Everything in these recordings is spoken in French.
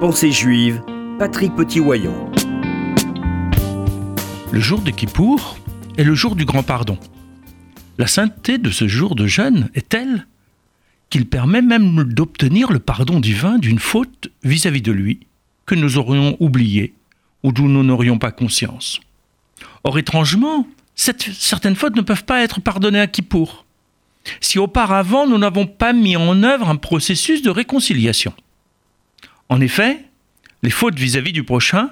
Pensée juive, Patrick Petit-Wayon. Le jour de Kippour est le jour du grand pardon. La sainteté de ce jour de jeûne est telle qu'il permet même d'obtenir le pardon divin d'une faute vis-à-vis de lui que nous aurions oublié ou d'où nous n'aurions pas conscience. Or, étrangement, certaines fautes ne peuvent pas être pardonnées à Kippour si auparavant nous n'avons pas mis en œuvre un processus de réconciliation. En effet, les fautes vis-à-vis du prochain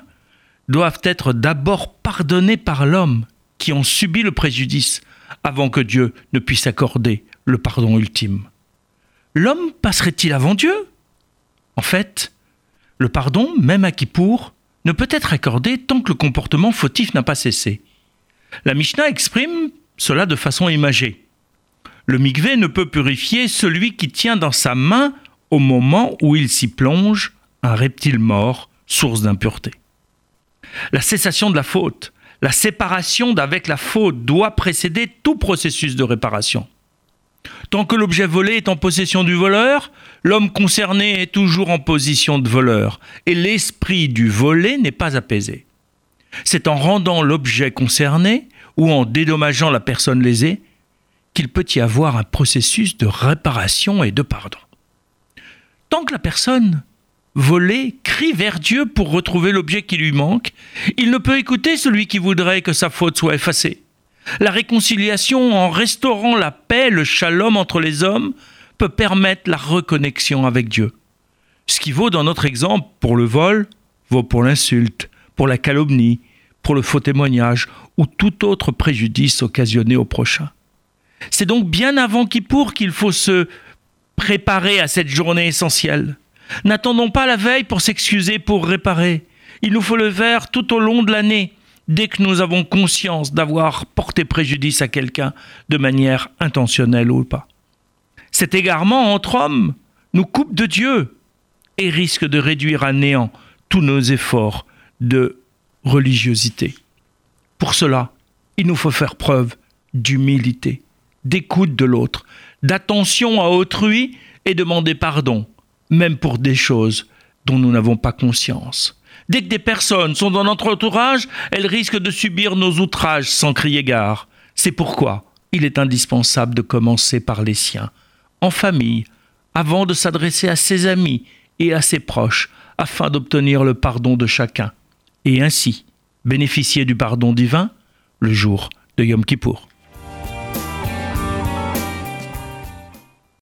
doivent être d'abord pardonnées par l'homme qui en subit le préjudice avant que Dieu ne puisse accorder le pardon ultime. L'homme passerait-il avant Dieu? En fait, le pardon, même à Kippour, ne peut être accordé tant que le comportement fautif n'a pas cessé. La Mishnah exprime cela de façon imagée. Le mikvé ne peut purifier celui qui tient dans sa main, au moment où il s'y plonge, un reptile mort, source d'impureté. La cessation de la faute, la séparation d'avec la faute doit précéder tout processus de réparation. Tant que l'objet volé est en possession du voleur, l'homme concerné est toujours en position de voleur, et l'esprit du volé n'est pas apaisé. C'est en rendant l'objet concerné, ou en dédommageant la personne lésée, qu'il peut y avoir un processus de réparation et de pardon. Tant que la personne volée crie vers Dieu pour retrouver l'objet qui lui manque, il ne peut écouter celui qui voudrait que sa faute soit effacée. La réconciliation en restaurant la paix, le shalom entre les hommes, peut permettre la reconnexion avec Dieu. Ce qui vaut dans notre exemple pour le vol, vaut pour l'insulte, pour la calomnie, pour le faux témoignage ou tout autre préjudice occasionné au prochain. C'est donc bien avant Kippour qu'il faut se préparer à cette journée essentielle. N'attendons pas la veille pour s'excuser, pour réparer. Il nous faut le faire tout au long de l'année, dès que nous avons conscience d'avoir porté préjudice à quelqu'un de manière intentionnelle ou pas. Cet égarement entre hommes nous coupe de Dieu et risque de réduire à néant tous nos efforts de religiosité. Pour cela, il nous faut faire preuve d'humilité d'écoute de l'autre, d'attention à autrui et demander pardon, même pour des choses dont nous n'avons pas conscience. Dès que des personnes sont dans notre entourage, elles risquent de subir nos outrages sans crier gare. C'est pourquoi il est indispensable de commencer par les siens, en famille, avant de s'adresser à ses amis et à ses proches, afin d'obtenir le pardon de chacun, et ainsi bénéficier du pardon divin le jour de Yom Kippour.